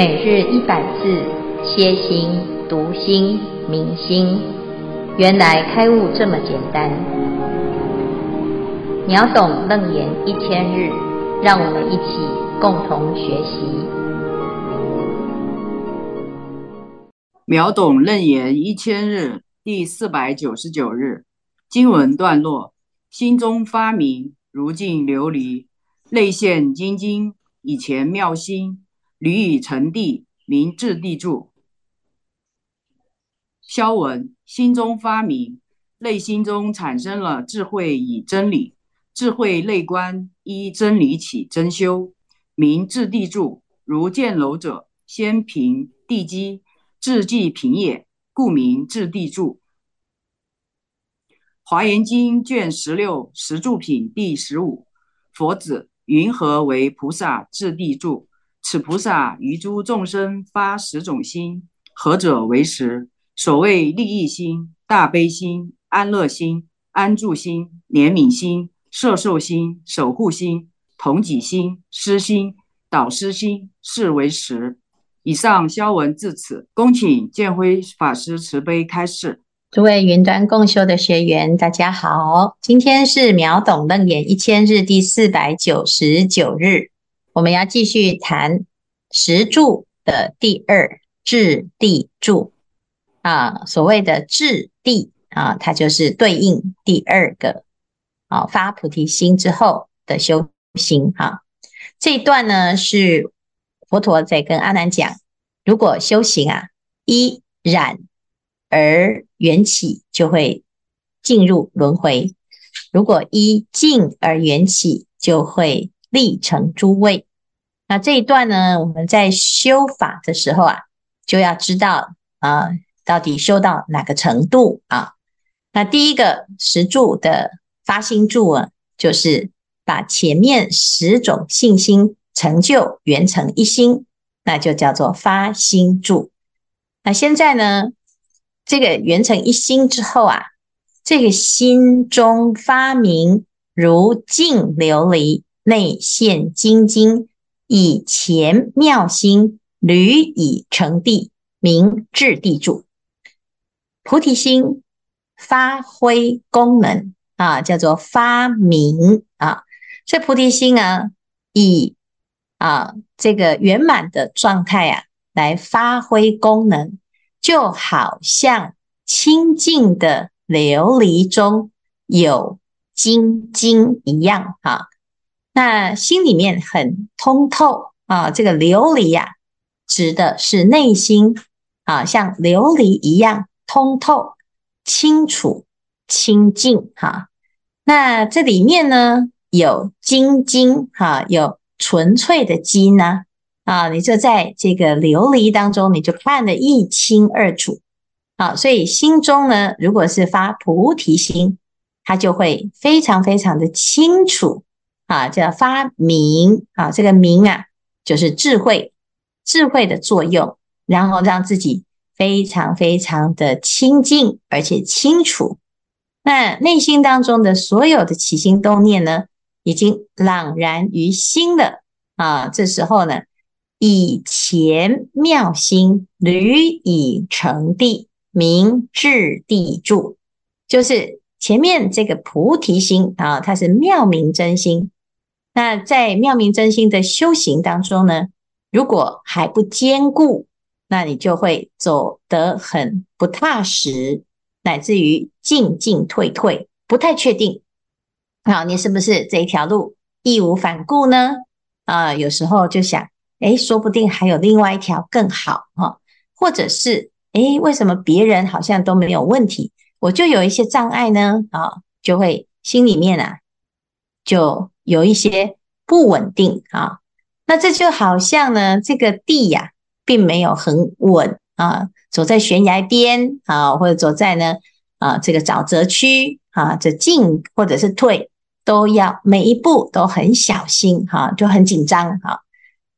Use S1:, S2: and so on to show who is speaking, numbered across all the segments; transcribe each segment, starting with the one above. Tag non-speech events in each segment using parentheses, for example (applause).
S1: 每日一百字，歇心、读心、明心，原来开悟这么简单。秒懂楞严一千日，让我们一起共同学习。
S2: 秒懂楞严一千日第四百九十九日经文段落：心中发明，如镜琉璃，内现精金，以前妙心。履以成地，名智地住。消文：心中发明，内心中产生了智慧与真理，智慧内观依真理起真修，名智地住。如建楼者，先平地基，智即平也，故名智地住。华严经卷十六十住品第十五，佛子云何为菩萨智地住？此菩萨于诸众生发十种心，何者为十？所谓利益心、大悲心、安乐心、安住心、怜悯心、摄受心、守护心、同己心、师心、导师心，是为十。以上消文至此，恭请建辉法师慈悲开示。
S1: 诸位云端共修的学员，大家好，今天是秒懂楞严一千日第四百九十九日。我们要继续谈十柱的第二智地柱啊，所谓的智地啊，它就是对应第二个啊发菩提心之后的修行哈。这一段呢是佛陀在跟阿难讲，如果修行啊一染而缘起，就会进入轮回；如果一净而缘起，就会。立成诸位，那这一段呢，我们在修法的时候啊，就要知道啊，到底修到哪个程度啊？那第一个十柱的发心柱啊，就是把前面十种信心成就圆成一心，那就叫做发心柱。那现在呢，这个圆成一心之后啊，这个心中发明如镜琉璃。内现精金，以前妙心，履以成地，名智地主。菩提心发挥功能啊，叫做发明啊。这菩提心啊，以啊这个圆满的状态啊，来发挥功能，就好像清净的琉璃中有精金一样啊。那心里面很通透啊，这个琉璃呀、啊，指的是内心啊，像琉璃一样通透、清楚、清净哈。那这里面呢，有精金哈，有纯粹的金呢啊，你就在这个琉璃当中，你就看得一清二楚啊。所以心中呢，如果是发菩提心，它就会非常非常的清楚。啊，叫发明啊，这个明啊，就是智慧，智慧的作用，然后让自己非常非常的清净，而且清楚。那内心当中的所有的起心动念呢，已经朗然于心了啊。这时候呢，以前妙心履以成地，名智地住，就是前面这个菩提心啊，它是妙明真心。那在妙明真心的修行当中呢，如果还不坚固，那你就会走得很不踏实，乃至于进进退退，不太确定。好，你是不是这一条路义无反顾呢？啊，有时候就想，诶，说不定还有另外一条更好哈，或者是，诶，为什么别人好像都没有问题，我就有一些障碍呢？啊，就会心里面啊，就。有一些不稳定啊，那这就好像呢，这个地呀、并没有很稳啊，走在悬崖边啊，或者走在呢啊这个沼泽区啊，这进或者是退，都要每一步都很小心哈、就很紧张哈。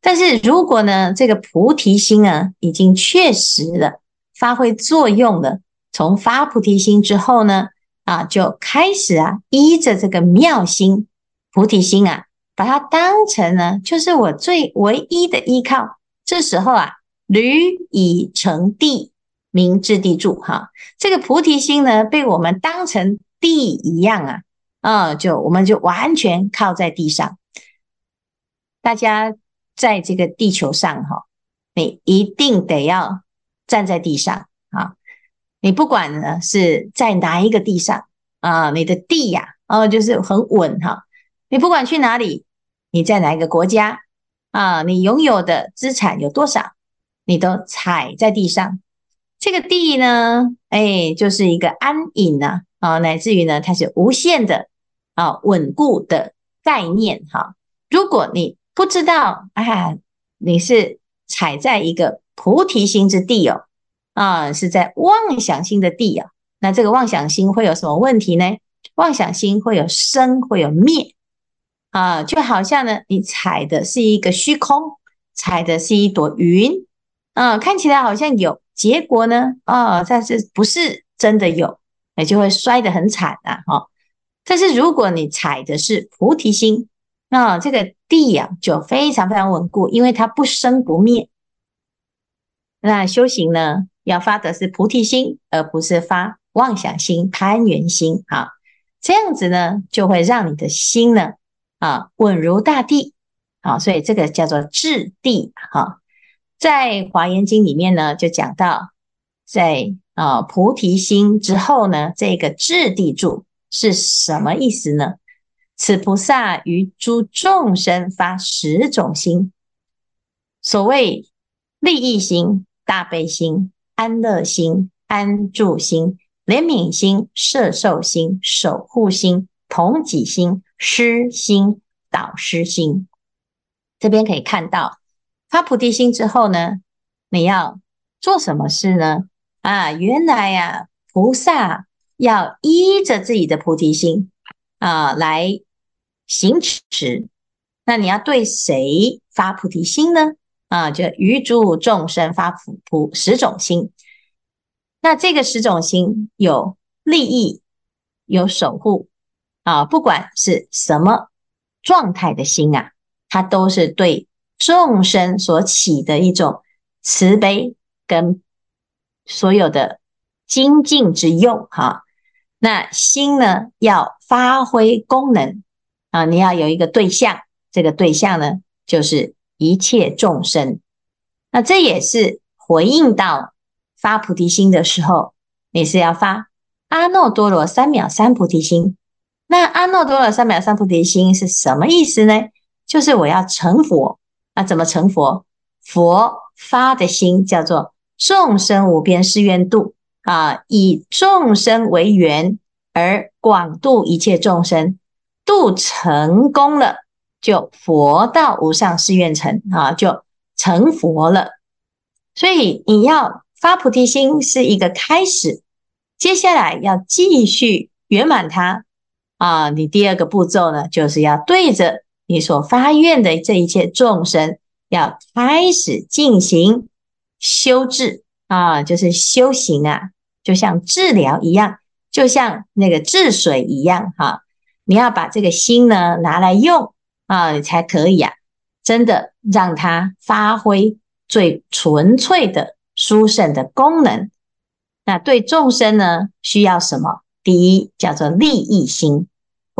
S1: 但是如果呢，这个菩提心啊，已经确实了发挥作用了，从发菩提心之后呢，啊，就开始啊，依着这个妙心。菩提心啊，把它当成呢，就是我最唯一的依靠这时候啊，閭已成地，名智地住。哈，这个菩提心呢，被我们当成地一样啊，啊，就我们就完全靠在地上。大家在这个地球上哈，你一定得要站在地上啊。你不管呢是在哪一个地上啊，你的地呀，哦，就是很稳哈。你不管去哪里，你在哪一个国家啊，你拥有的资产有多少，你都踩在地上。这个地呢，哎，就是一个安隐呐，啊，乃至于呢，它是无限的啊，稳固的概念哈。如果你不知道，啊，你是踩在一个菩提心之地哦。啊，是在妄想心的地啊，那这个妄想心会有什么问题呢？妄想心会有生，会有灭啊，就好像呢，你踩的是一个虚空，踩的是一朵云啊，看起来好像有，结果呢，啊，但是不是真的有，你就会摔得很惨啊，哈。但是如果你踩的是菩提心，那这个地呀，就非常非常稳固，因为它不生不灭。那修行呢？要发的是菩提心，而不是发妄想心、攀缘心啊。这样子呢，就会让你的心呢啊稳如大地啊。所以这个叫做质地哈。在华严经里面呢，就讲到在啊菩提心之后呢，这个质地住是什么意思呢？此菩萨于诸众生发十种心，所谓利益心、大悲心。安乐心、安住心、怜悯心、摄受心、守护心、同己心、师心、导师心。这边可以看到，发菩提心之后呢，你要做什么事呢？啊，原来呀、菩萨要依着自己的菩提心啊来行持。那你要对谁发菩提心呢？啊，就于诸众生发菩菩十种心，那这个十种心有利益，有守护啊，不管是什么状态的心啊，它都是对众生所起的一种慈悲跟所有的精进之用哈、那心呢，要发挥功能啊，你要有一个对象，这个对象呢，就是。一切众生，那这也是回应到发菩提心的时候，你是要发阿耨多罗三藐三菩提心。那阿耨多罗三藐三菩提心是什么意思呢？就是我要成佛。那怎么成佛？佛发的心叫做众生无边誓愿度啊，以众生为缘而广度一切众生，度成功了。就佛道无上誓愿成啊，就成佛了。所以你要发菩提心是一个开始，接下来要继续圆满它啊。你第二个步骤呢，就是要对着你所发愿的这一切众生，要开始进行修治啊，就是修行啊，就像治疗一样，就像那个治水一样哈、你要把这个心呢拿来用。啊，你才可以啊，真的让它发挥最纯粹的殊胜的功能。那对众生呢，需要什么？第一叫做利益心，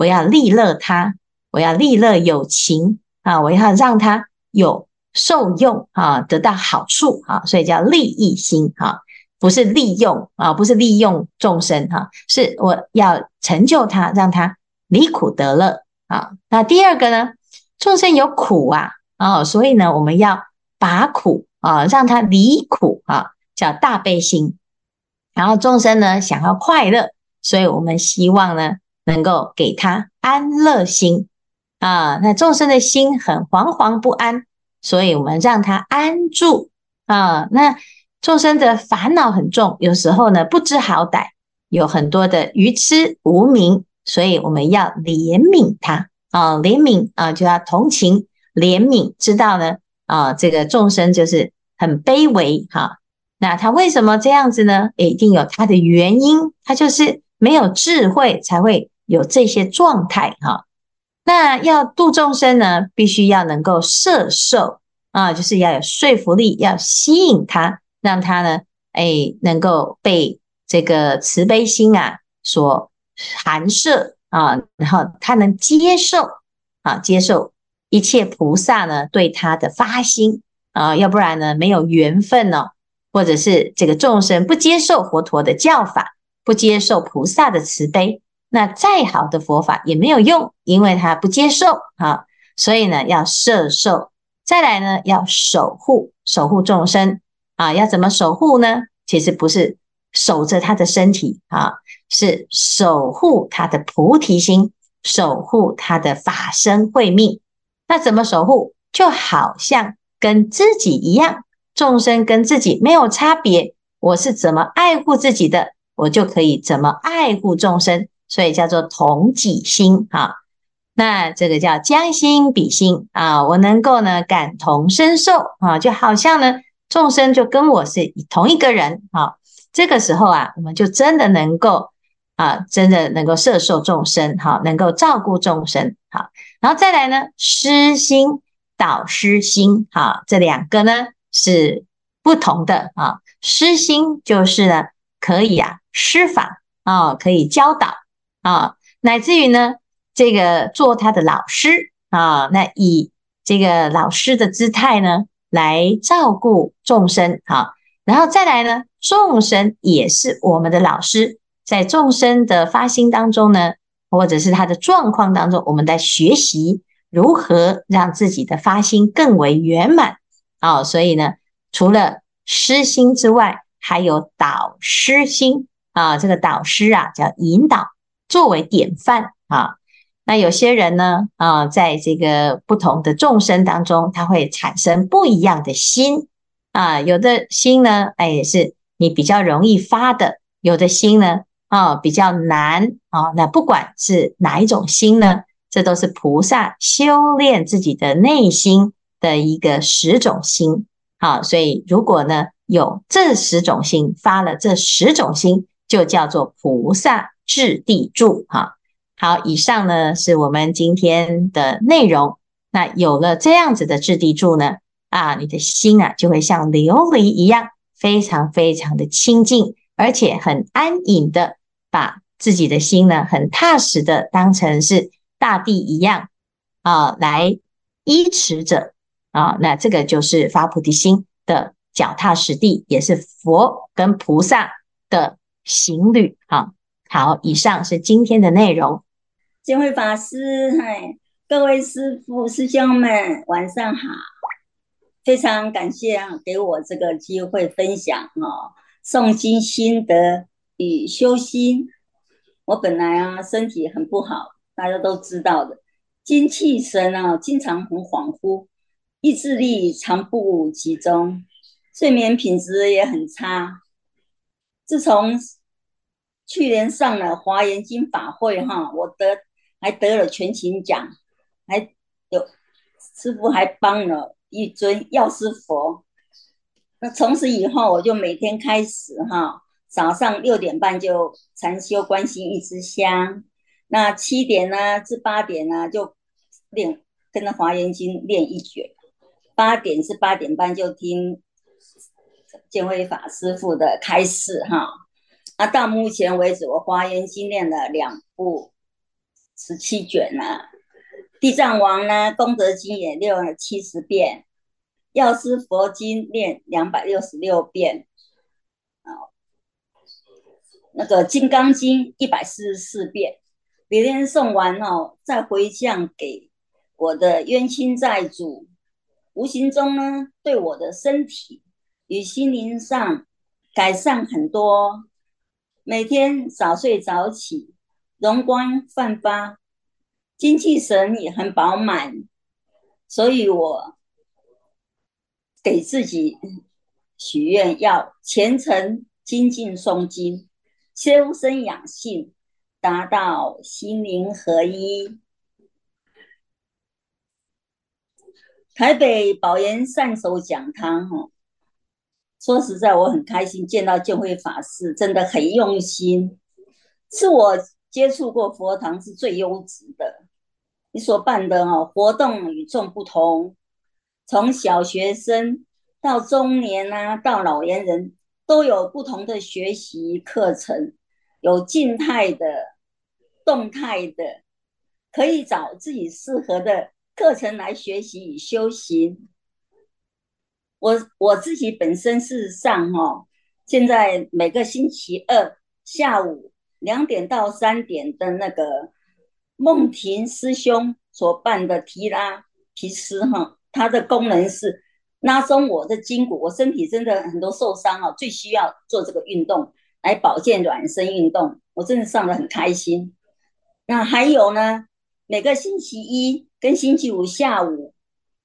S1: 我要利乐他，我要利乐有情啊，我要让他有受用啊，得到好处啊，所以叫利益心啊，不是利用啊，不是利用众生哈，是我要成就他，让他离苦得乐啊。那第二个呢？众生有苦啊，哦，所以呢，我们要拔苦啊，让他离苦啊，叫大悲心。然后众生呢，想要快乐，所以我们希望呢，能够给他安乐心啊。那众生的心很惶惶不安，所以我们让他安住啊。那众生的烦恼很重，有时候呢，不知好歹，有很多的愚痴无明，所以我们要怜悯他。啊，怜悯啊，就要同情怜悯，知道呢啊，这个众生就是很卑微哈、那他为什么这样子呢？一定有他的原因，他就是没有智慧，才会有这些状态哈、那要度众生呢，必须要能够摄受啊，就是要有说服力，要吸引他，让他呢，哎，能够被这个慈悲心啊所含摄啊，然后他能接受啊，接受一切菩萨呢对他的发心啊，要不然呢没有缘分呢、哦，或者是这个众生不接受佛陀的教法，不接受菩萨的慈悲，那再好的佛法也没有用，因为他不接受啊，所以呢要摄受。再来呢，要守护守护众生啊，要怎么守护呢？其实不是守着他的身体啊，是守护他的菩提心，守护他的法身慧命。那怎么守护？就好像跟自己一样，众生跟自己没有差别。我是怎么爱护自己的，我就可以怎么爱护众生，所以叫做同己心啊。那这个叫将心比心啊，我能够呢感同身受啊，就好像呢众生就跟我是同一个人啊，这个时候啊，我们就真的能够啊，真的能够摄受众生哈，能够照顾众生好，然后再来呢师心导师心哈，这两个呢是不同的啊，师心就是呢可以啊施法啊，可以教导啊，乃至于呢。这个做他的老师啊，那以这个老师的姿态呢，来照顾众生啊，然后再来呢，众生也是我们的老师，在众生的发心当中呢，或者是他的状况当中，我们在学习如何让自己的发心更为圆满啊。所以呢，除了师心之外，还有导师心啊，这个导师啊叫引导，作为典范啊。那有些人呢，啊，在这个不同的众生当中，他会产生不一样的心啊。有的心呢，哎，是你比较容易发的；有的心呢，啊，比较难啊。那不管是哪一种心呢，这都是菩萨修炼自己的内心的一个十种心。好，所以如果呢有这十种心发了，这十种心就叫做菩萨智地住。哈。好，以上呢是我们今天的内容。那有了这样子的智地住呢，啊，你的心啊就会像琉璃一样，非常非常的清净，而且很安隐的，把自己的心呢很踏实的当成是大地一样啊来依持着啊。那这个就是发菩提心的脚踏实地，也是佛跟菩萨的行旅。啊，好，以上是今天的内容。
S3: 见辉法师，嗨，各位师父师兄们，晚上好！非常感谢啊，给我这个机会分享哦，诵经心得与修心。我本来啊身体很不好，大家都知道的，精气神啊经常很恍惚，意志力常不集中，睡眠品质也很差。自从去年上了华严经法会哈，我得。还得了全勤奖，还有师傅还帮了一尊药师佛。那从此以后，我就每天开始哈，早上六点半就禅修观心一支香，那七点呢至八点呢就练跟着华严经练一卷，八点至八点半就听见辉法师傅的开示哈。那，到目前为止，我华严经练了两部。十七卷呢、啊，地藏王呢，功德经也念了七十遍，药师佛经念两百六十六遍，啊，那个金刚经一百四十四遍，每天诵完哦，再回向给我的冤亲债主，无形中呢，对我的身体与心灵上改善很多，每天早睡早起。容光焕发，精气神也很饱满，所以我给自己许愿，要虔诚精进诵经，修身养性，达到心灵合一。台北宝岩善手讲堂，哈，说实在，我很开心见到见辉法师，真的很用心，是我。接触过佛堂是最优质的，你所办的哦活动与众不同，从小学生到中年啊，到老年人，都有不同的学习课程，有静态的、动态的，可以找自己适合的课程来学习与修行。我我自己本身事实上哈，现在每个星期二下午两点到三点的那个梦婷师兄所办的提拉提斯哈，它的功能是拉松我的筋骨，我身体真的很多受伤啊，最需要做这个运动来保健软身运动，我真的上得很开心。那还有呢，每个星期一跟星期五下午。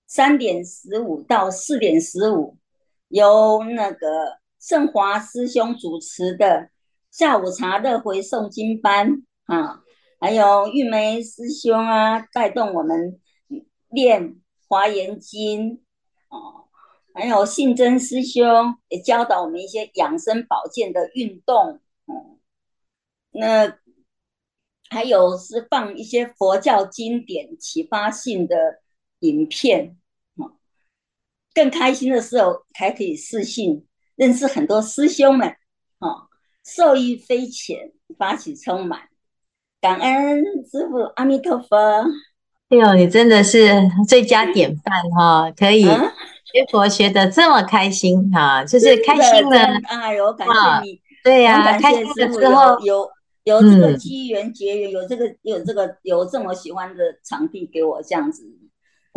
S3: 三点十五到四点十五，由那个圣华师兄主持的下午茶乐回诵经班啊，还有玉梅师兄啊带动我们练华严经哦，还有信真师兄也教导我们一些养生保健的运动哦，那还有是放一些佛教经典启发性的。影片，更开心的时候还可以私信认识很多师兄们，哦，受益匪浅，发起充满，感恩师父阿弥陀佛。
S1: 哎呦，你真的是最佳典范 (laughs) 哈，可以学佛学的这么开心哈，就是开心了。
S3: 哎呦，感谢你，
S1: 对呀，开心的时候
S3: 有有这个机缘结缘，有这个有这个有这么喜欢的场地给我这样子。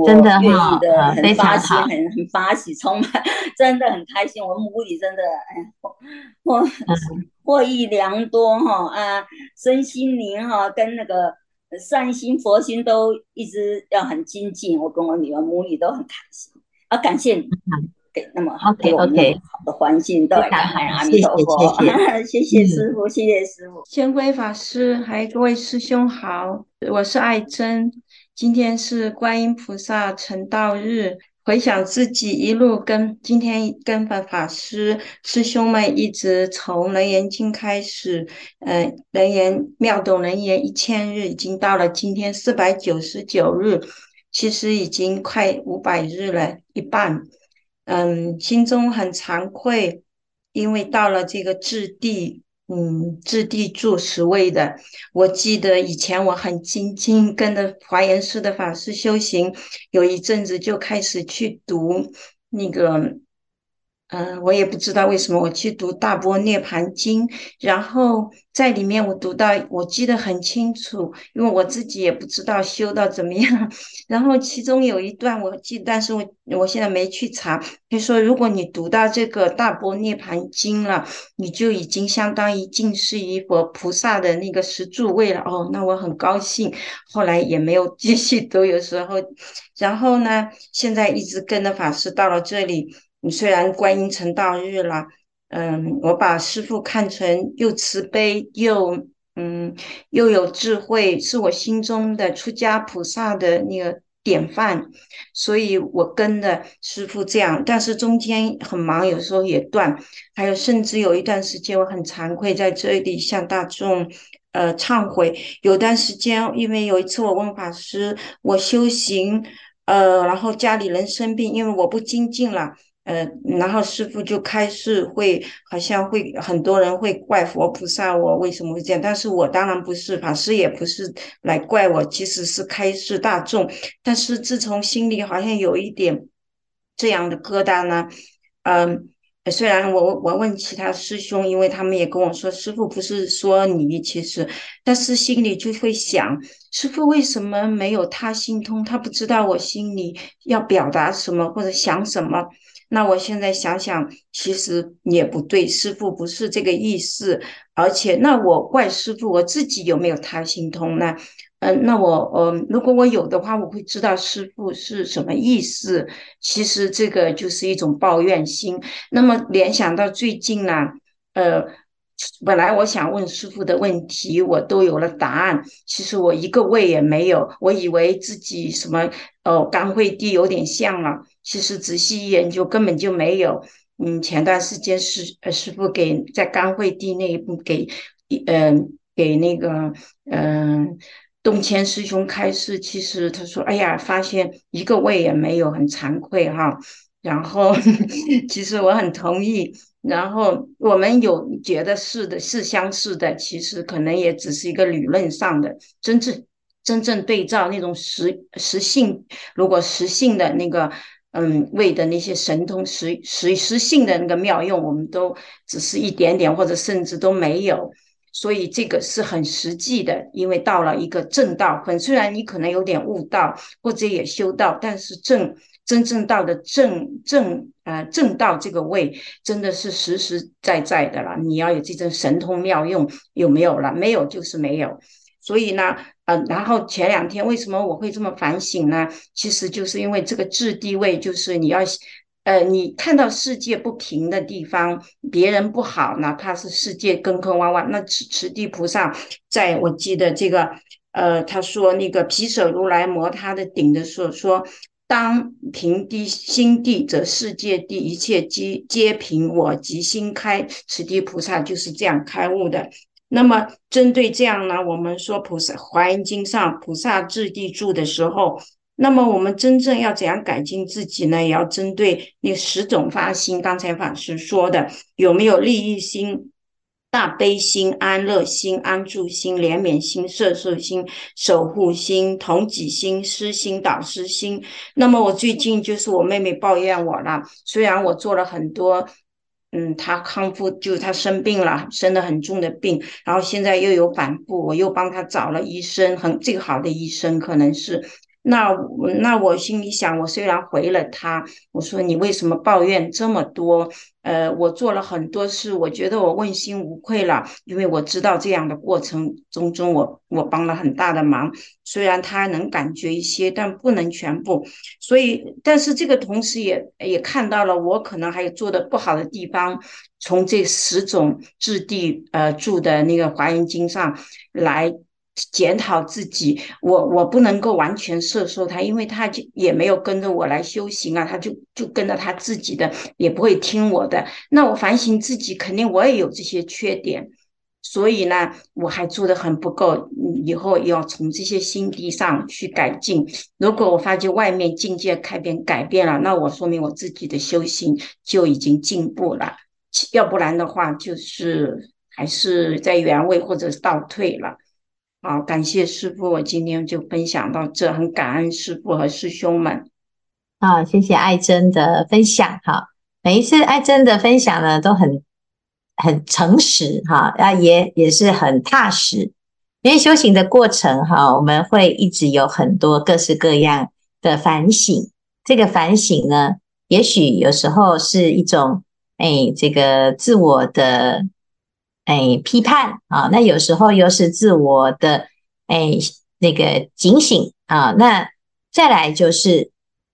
S1: 真的好，
S3: 很发心，很很发喜，充满，真的很开心。我们母里真的，哎，获获益良多哈啊，身心灵哈跟那个善心佛心都一直要很精进。我跟我女儿母女都很开心啊，感谢你给那么好给我们好的环境，都来感恩阿弥陀佛，谢谢 (laughs) 师傅，谢谢师傅，
S4: 仙归法师，还有各位师兄好，我是爱珍。今天是观音菩萨成道日，回想自己一路跟今天跟法法师师兄们一直从《楞严经》开始，嗯、呃，楞严妙懂楞严一千日，已经到了今天四百九十九日，其实已经快五百日了，一半。嗯，心中很惭愧，因为到了这个质地。嗯，质地住十位的，我记得以前我很精进，跟着华严寺的法师修行，有一阵子就开始去读那个。嗯、我也不知道为什么我去读《大波涅槃经》，然后在里面我读到，我记得很清楚，因为我自己也不知道修到怎么样。(laughs) 然后其中有一段我记，但是我我现在没去查。他说，如果你读到这个《大波涅槃经》了，你就已经相当于进士于佛菩萨的那个十住位了。哦，那我很高兴。后来也没有继续读，有时候，然后呢，现在一直跟着法师到了这里。你虽然观音成道日了，嗯，我把师父看成又慈悲又嗯又有智慧，是我心中的出家菩萨的那个典范，所以我跟着师父这样。但是中间很忙，有时候也断，还有甚至有一段时间我很惭愧，在这里向大众呃忏悔。有段时间，因为有一次我问法师，我修行呃，然后家里人生病，因为我不精进了。呃，然后师傅就开始会，好像会很多人会怪佛菩萨我为什么会这样，但是我当然不是，法师也不是来怪我，其实是开示大众。但是自从心里好像有一点这样的疙瘩呢，嗯，虽然我我问其他师兄，因为他们也跟我说，师傅不是说你，其实，但是心里就会想，师傅为什么没有他心通？他不知道我心里要表达什么或者想什么。那我现在想想，其实也不对，师傅不是这个意思，而且那我怪师傅，我自己有没有他心通呢？嗯，那我嗯，如果我有的话，我会知道师傅是什么意思。其实这个就是一种抱怨心。那么联想到最近呢，呃。本来我想问师傅的问题，我都有了答案。其实我一个位也没有，我以为自己什么哦，甘慧地有点像了。其实仔细一研究，根本就没有。嗯，前段时间师师傅给在甘慧地那一步给，嗯、给那个嗯东迁师兄开示，其实他说：“哎呀，发现一个位也没有，很惭愧哈。”然后 (laughs) 其实我很同意。然后我们有觉得是的，是相似的，其实可能也只是一个理论上的，真正真正对照那种实实性，如果实性的那个嗯位的那些神通实实实性的那个妙用，我们都只是一点点，或者甚至都没有。所以这个是很实际的，因为到了一个正道分，虽然你可能有点悟道或者也修道，但是正真正到的正正呃正道这个位，真的是实实在在的了。你要有这种神通妙用，有没有了？没有就是没有。所以呢，呃，然后前两天为什么我会这么反省呢？其实就是因为这个质地位，就是你要。呃，你看到世界不平的地方，别人不好，哪怕是世界坑坑洼洼，那此此地菩萨，在我记得这个，呃，他说那个毗舍如来摩他的顶的时候说，当平地心地，则世界地一切皆皆平，我即心开。此地菩萨就是这样开悟的。那么针对这样呢，我们说菩萨华严经上菩萨质地住的时候。那么我们真正要怎样改进自己呢？也要针对那十种发心。刚才法师说的，有没有利益心、大悲心、安乐心、安住心、怜悯心、摄受心、守护心、同己心、师心、导师心？那么我最近就是我妹妹抱怨我了，虽然我做了很多，嗯，她康复，就是她生病了，生了很重的病，然后现在又有反复，我又帮她找了医生，很最好的医生，可能是。那那我心里想，我虽然回了他，我说你为什么抱怨这么多？呃，我做了很多事，我觉得我问心无愧了，因为我知道这样的过程中中我，我帮了很大的忙。虽然他能感觉一些，但不能全部。所以，但是这个同时也也看到了我可能还有做的不好的地方，从这十种质地呃住的那个华严经上来。检讨自己，我我不能够完全摄受他，因为他就也没有跟着我来修行啊，他就就跟着他自己的，也不会听我的。那我反省自己，肯定我也有这些缺点，所以呢，我还做得很不够，以后要从这些心地上去改进。如果我发觉外面境界改变改变了，那我说明我自己的修行就已经进步了，要不然的话，就是还是在原位或者是倒退了。好，感谢师傅，我今天就分享到这，很感恩师傅和师兄们。
S1: 好，谢谢爱珍的分享。哈，每一次爱珍的分享呢，都很很诚实，哈，啊，也也是很踏实。因为修行的过程，哈，我们会一直有很多各式各样的反省。这个反省呢，也许有时候是一种，哎，这个自我的。哎，批判啊，那有时候又是自我的哎，那个警醒啊。那再来就是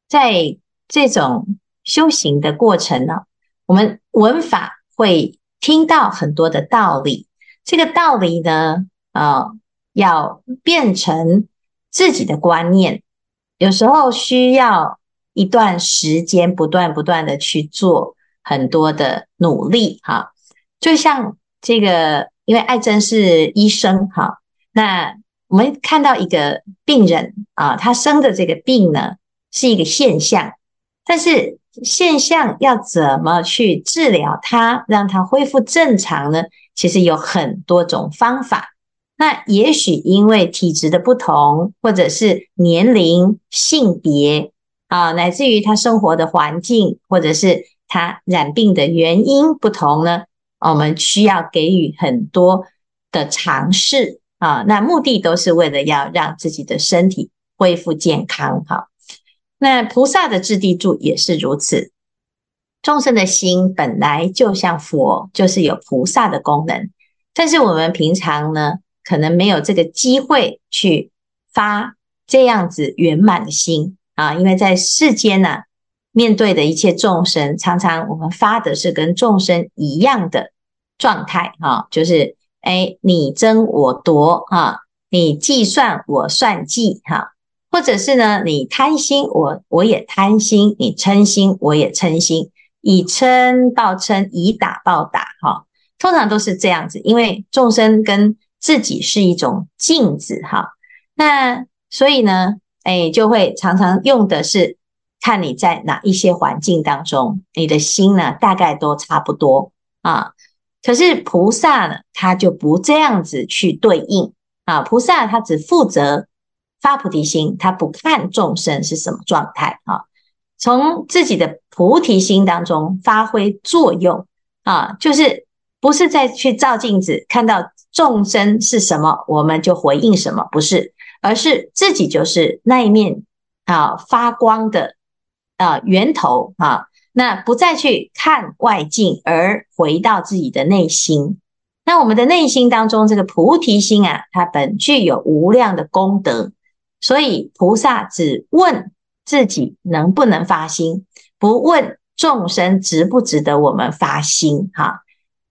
S1: 在这种修行的过程呢，我们闻法会听到很多的道理，这个道理呢，啊，要变成自己的观念，有时候需要一段时间，不断不断的去做很多的努力，哈，就像。这个，因为爱珍是医生哈，那我们看到一个病人啊，他生的这个病呢是一个现象，但是现象要怎么去治疗它，让它恢复正常呢？其实有很多种方法。那也许因为体质的不同，或者是年龄、性别啊，乃至于他生活的环境，或者是他染病的原因不同呢？我们需要给予很多的尝试啊，那目的都是为了要让自己的身体恢复健康。好，那菩萨的质地住也是如此。众生的心本来就像佛，就是有菩萨的功能，但是我们平常呢，可能没有这个机会去发这样子圆满的心啊，因为在世间呢。面对的一切众生，常常我们发的是跟众生一样的状态，哈，就是哎，你争我夺，哈，你计算我算计，哈，或者是呢，你贪心，我我也贪心，你嗔心，我也嗔心，以嗔报嗔，以打报打，哈，通常都是这样子，因为众生跟自己是一种镜子，哈，那所以呢，哎，就会常常用的是看你在哪一些环境当中，你的心呢大概都差不多啊。可是菩萨呢，他就不这样子去对应啊。菩萨他只负责发菩提心，他不看众生是什么状态啊。从自己的菩提心当中发挥作用啊，就是。不是再去照镜子看到众生是什么，我们就回应什么，不是，而是自己就是那一面啊发光的啊源头啊，那不再去看外境，而回到自己的内心。那我们的内心当中这个菩提心啊，它本具有无量的功德，所以菩萨只问自己能不能发心，不问众生值不值得我们发心哈。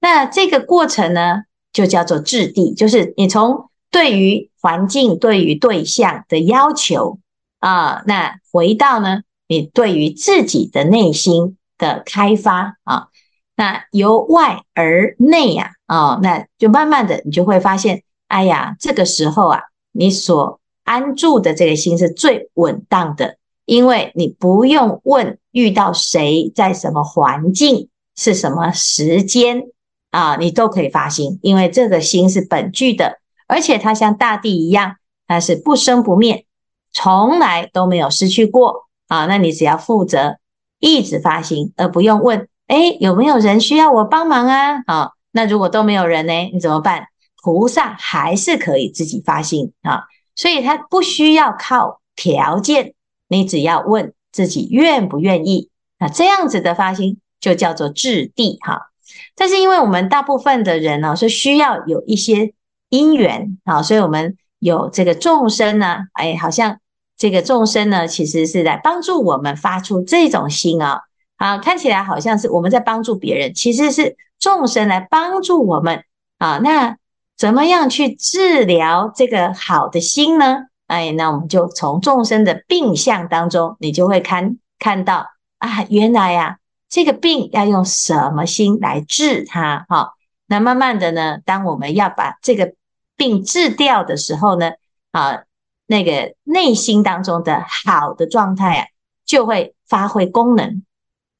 S1: 那这个过程呢，就叫做质地，就是你从对于环境、对于对象的要求啊，那回到呢，你对于自己的内心的开发啊，那由外而内呀，啊，那就慢慢的，你就会发现，哎呀，这个时候啊，你所安住的这个心是最稳当的，因为你不用问遇到谁，在什么环境，是什么时间。啊，你都可以发心，因为这个心是本具的，而且它像大地一样，它是不生不灭，从来都没有失去过啊。那你只要负责一直发心，而不用问，诶，有没有人需要我帮忙啊？啊，那如果都没有人呢，你怎么办？菩萨还是可以自己发心啊，所以他不需要靠条件，你只要问自己愿不愿意，那这样子的发心就叫做质地哈。但是因为我们大部分的人呢，是需要有一些因缘啊，所以我们有这个众生呢，哎，好像这个众生呢，其实是来帮助我们发出这种心啊，啊，看起来好像是我们在帮助别人，其实是众生来帮助我们啊。那怎么样去治疗这个好的心呢？哎，那我们就从众生的病相当中，你就会看看到啊，原来呀。这个病要用什么心来治它？哈，那慢慢的呢，当我们要把这个病治掉的时候呢，啊，那个内心当中的好的状态啊，就会发挥功能。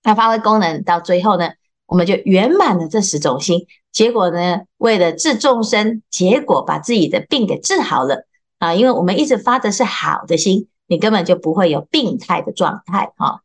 S1: 那发挥功能到最后呢，我们就圆满了这十种心。结果呢，为了治众生，结果把自己的病给治好了啊！因为我们一直发的是好的心，你根本就不会有病态的状态，哈。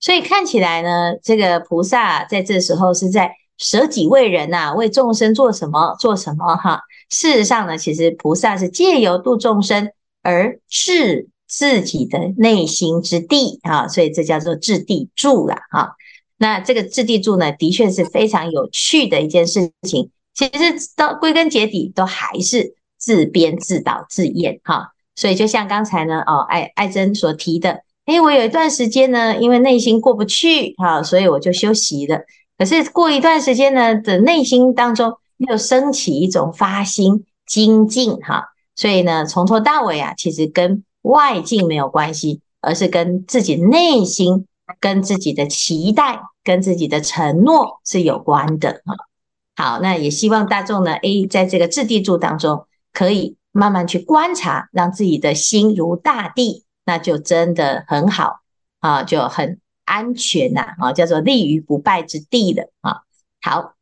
S1: 所以看起来呢，这个菩萨在这时候是在舍己为人呐、为众生做什么做什么哈。事实上呢，其实菩萨是借由度众生而治自己的内心之地啊，所以这叫做置地住了哈。那这个置地住呢，的确是非常有趣的一件事情。其实到归根结底，都还是自编自导自演哈。所以就像刚才呢，哦，艾艾珍所提的。哎，我有一段时间呢，因为内心过不去哈，所以我就休息了。可是过一段时间呢，的内心当中又升起一种发心精进哈，所以呢，从头到尾啊，其实跟外境没有关系，而是跟自己内心、跟自己的期待、跟自己的承诺是有关的啊。好，那也希望大众呢，诶，在这个质地柱当中，可以慢慢去观察，让自己的心如大地。那就真的很好啊，就很安全呐啊，叫做立于不败之地的啊。好，